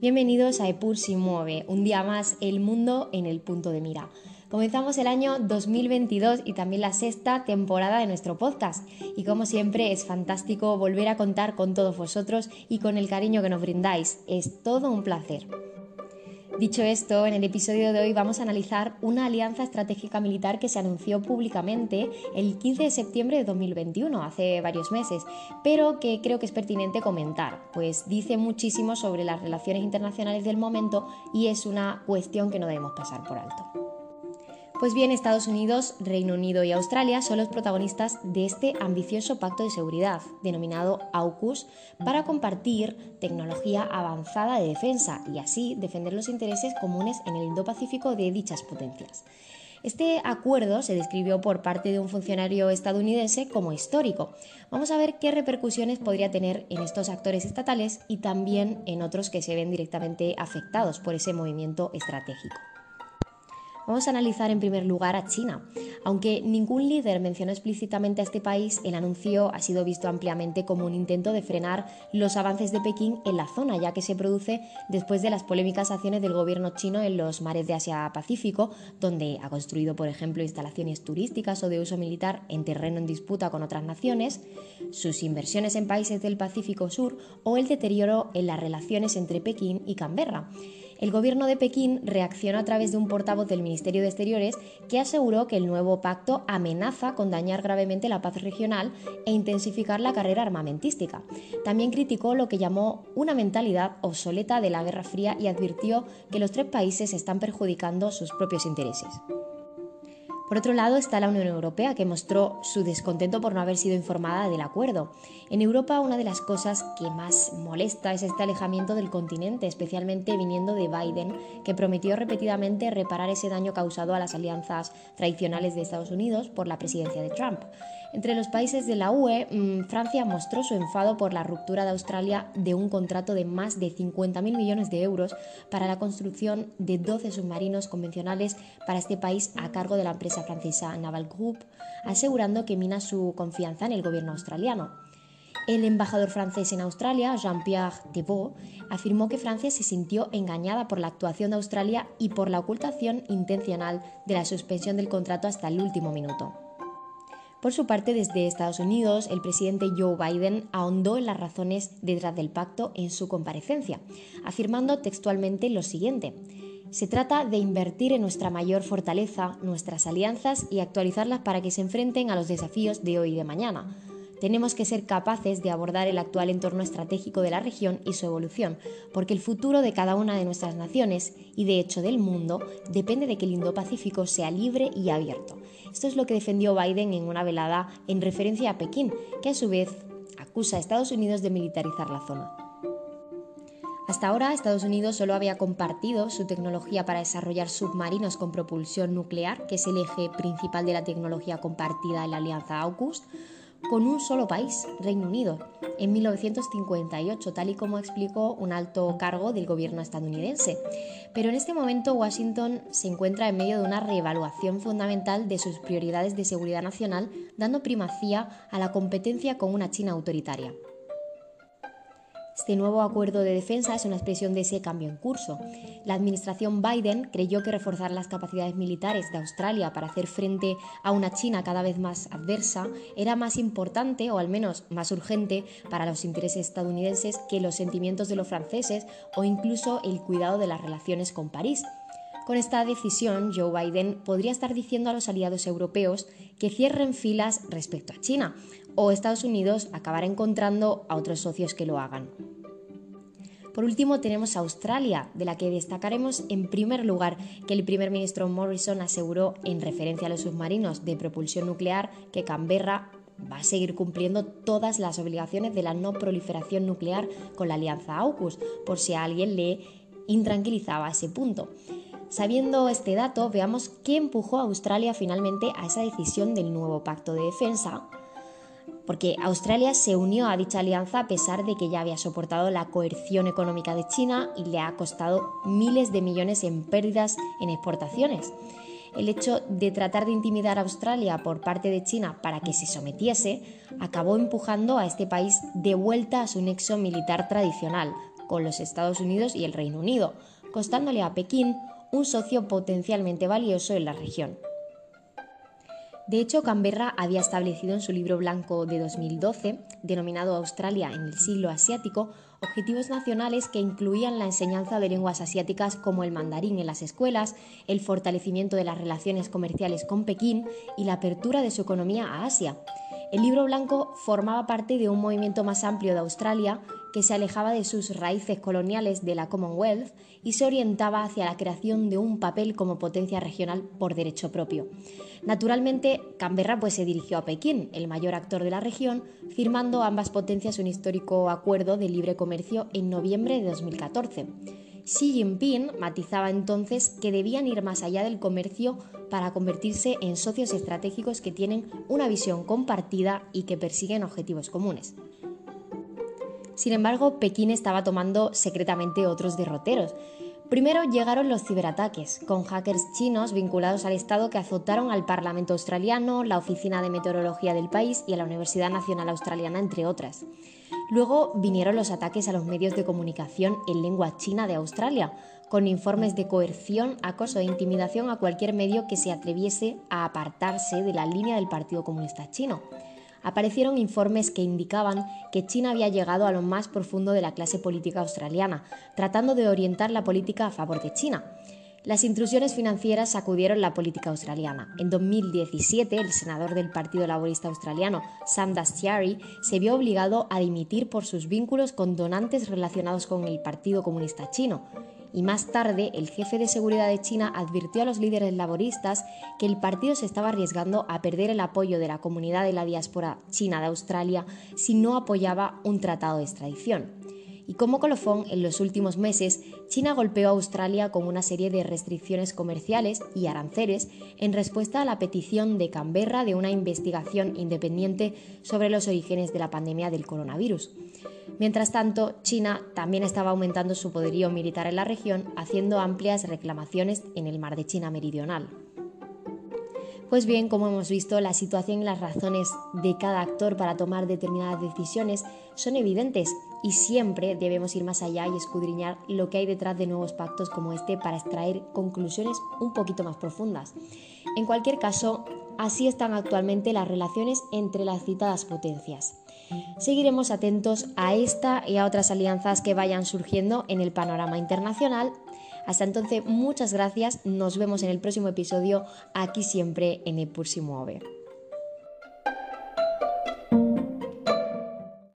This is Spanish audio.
Bienvenidos a Epur si mueve, un día más el mundo en el punto de mira. Comenzamos el año 2022 y también la sexta temporada de nuestro podcast. Y como siempre es fantástico volver a contar con todos vosotros y con el cariño que nos brindáis. Es todo un placer. Dicho esto, en el episodio de hoy vamos a analizar una alianza estratégica militar que se anunció públicamente el 15 de septiembre de 2021, hace varios meses, pero que creo que es pertinente comentar, pues dice muchísimo sobre las relaciones internacionales del momento y es una cuestión que no debemos pasar por alto. Pues bien, Estados Unidos, Reino Unido y Australia son los protagonistas de este ambicioso pacto de seguridad, denominado AUKUS, para compartir tecnología avanzada de defensa y así defender los intereses comunes en el Indo-Pacífico de dichas potencias. Este acuerdo se describió por parte de un funcionario estadounidense como histórico. Vamos a ver qué repercusiones podría tener en estos actores estatales y también en otros que se ven directamente afectados por ese movimiento estratégico. Vamos a analizar en primer lugar a China. Aunque ningún líder mencionó explícitamente a este país, el anuncio ha sido visto ampliamente como un intento de frenar los avances de Pekín en la zona, ya que se produce después de las polémicas acciones del gobierno chino en los mares de Asia-Pacífico, donde ha construido, por ejemplo, instalaciones turísticas o de uso militar en terreno en disputa con otras naciones, sus inversiones en países del Pacífico Sur o el deterioro en las relaciones entre Pekín y Canberra. El gobierno de Pekín reaccionó a través de un portavoz del Ministerio de Exteriores que aseguró que el nuevo pacto amenaza con dañar gravemente la paz regional e intensificar la carrera armamentística. También criticó lo que llamó una mentalidad obsoleta de la Guerra Fría y advirtió que los tres países están perjudicando sus propios intereses. Por otro lado está la Unión Europea, que mostró su descontento por no haber sido informada del acuerdo. En Europa una de las cosas que más molesta es este alejamiento del continente, especialmente viniendo de Biden, que prometió repetidamente reparar ese daño causado a las alianzas tradicionales de Estados Unidos por la presidencia de Trump. Entre los países de la UE, mm, Francia mostró su enfado por la ruptura de Australia de un contrato de más de 50.000 millones de euros para la construcción de 12 submarinos convencionales para este país a cargo de la empresa francesa Naval Group, asegurando que mina su confianza en el gobierno australiano. El embajador francés en Australia, Jean-Pierre Thébault, afirmó que Francia se sintió engañada por la actuación de Australia y por la ocultación intencional de la suspensión del contrato hasta el último minuto. Por su parte, desde Estados Unidos, el presidente Joe Biden ahondó en las razones detrás del pacto en su comparecencia, afirmando textualmente lo siguiente. Se trata de invertir en nuestra mayor fortaleza, nuestras alianzas y actualizarlas para que se enfrenten a los desafíos de hoy y de mañana tenemos que ser capaces de abordar el actual entorno estratégico de la región y su evolución, porque el futuro de cada una de nuestras naciones y de hecho del mundo depende de que el Indo-Pacífico sea libre y abierto. Esto es lo que defendió Biden en una velada en referencia a Pekín, que a su vez acusa a Estados Unidos de militarizar la zona. Hasta ahora, Estados Unidos solo había compartido su tecnología para desarrollar submarinos con propulsión nuclear, que es el eje principal de la tecnología compartida en la alianza AUKUS, con un solo país, Reino Unido, en 1958, tal y como explicó un alto cargo del gobierno estadounidense. Pero en este momento Washington se encuentra en medio de una reevaluación fundamental de sus prioridades de seguridad nacional, dando primacía a la competencia con una China autoritaria. Este nuevo acuerdo de defensa es una expresión de ese cambio en curso. La administración Biden creyó que reforzar las capacidades militares de Australia para hacer frente a una China cada vez más adversa era más importante o al menos más urgente para los intereses estadounidenses que los sentimientos de los franceses o incluso el cuidado de las relaciones con París. Con esta decisión, Joe Biden podría estar diciendo a los aliados europeos que cierren filas respecto a China, o Estados Unidos acabará encontrando a otros socios que lo hagan. Por último tenemos Australia, de la que destacaremos en primer lugar que el primer ministro Morrison aseguró en referencia a los submarinos de propulsión nuclear que Canberra va a seguir cumpliendo todas las obligaciones de la no proliferación nuclear con la alianza AUKUS, por si a alguien le intranquilizaba ese punto. Sabiendo este dato, veamos qué empujó a Australia finalmente a esa decisión del nuevo pacto de defensa porque Australia se unió a dicha alianza a pesar de que ya había soportado la coerción económica de China y le ha costado miles de millones en pérdidas en exportaciones. El hecho de tratar de intimidar a Australia por parte de China para que se sometiese acabó empujando a este país de vuelta a su nexo militar tradicional, con los Estados Unidos y el Reino Unido, costándole a Pekín un socio potencialmente valioso en la región. De hecho, Canberra había establecido en su libro blanco de 2012, denominado Australia en el siglo asiático, objetivos nacionales que incluían la enseñanza de lenguas asiáticas como el mandarín en las escuelas, el fortalecimiento de las relaciones comerciales con Pekín y la apertura de su economía a Asia. El libro blanco formaba parte de un movimiento más amplio de Australia que se alejaba de sus raíces coloniales de la Commonwealth y se orientaba hacia la creación de un papel como potencia regional por derecho propio. Naturalmente, Canberra pues, se dirigió a Pekín, el mayor actor de la región, firmando ambas potencias un histórico acuerdo de libre comercio en noviembre de 2014. Xi Jinping matizaba entonces que debían ir más allá del comercio para convertirse en socios estratégicos que tienen una visión compartida y que persiguen objetivos comunes. Sin embargo, Pekín estaba tomando secretamente otros derroteros. Primero llegaron los ciberataques, con hackers chinos vinculados al Estado que azotaron al Parlamento australiano, la Oficina de Meteorología del país y a la Universidad Nacional Australiana, entre otras. Luego vinieron los ataques a los medios de comunicación en lengua china de Australia, con informes de coerción, acoso e intimidación a cualquier medio que se atreviese a apartarse de la línea del Partido Comunista Chino. Aparecieron informes que indicaban que China había llegado a lo más profundo de la clase política australiana, tratando de orientar la política a favor de China. Las intrusiones financieras sacudieron la política australiana. En 2017, el senador del Partido Laborista Australiano, Sam Dastyari, se vio obligado a dimitir por sus vínculos con donantes relacionados con el Partido Comunista Chino. Y más tarde, el jefe de seguridad de China advirtió a los líderes laboristas que el partido se estaba arriesgando a perder el apoyo de la comunidad de la diáspora china de Australia si no apoyaba un tratado de extradición. Y como colofón, en los últimos meses, China golpeó a Australia con una serie de restricciones comerciales y aranceles en respuesta a la petición de Canberra de una investigación independiente sobre los orígenes de la pandemia del coronavirus. Mientras tanto, China también estaba aumentando su poderío militar en la región, haciendo amplias reclamaciones en el mar de China Meridional. Pues bien, como hemos visto, la situación y las razones de cada actor para tomar determinadas decisiones son evidentes y siempre debemos ir más allá y escudriñar lo que hay detrás de nuevos pactos como este para extraer conclusiones un poquito más profundas. En cualquier caso, así están actualmente las relaciones entre las citadas potencias. Seguiremos atentos a esta y a otras alianzas que vayan surgiendo en el panorama internacional hasta entonces, muchas gracias. Nos vemos en el próximo episodio aquí siempre en El Pur Muove.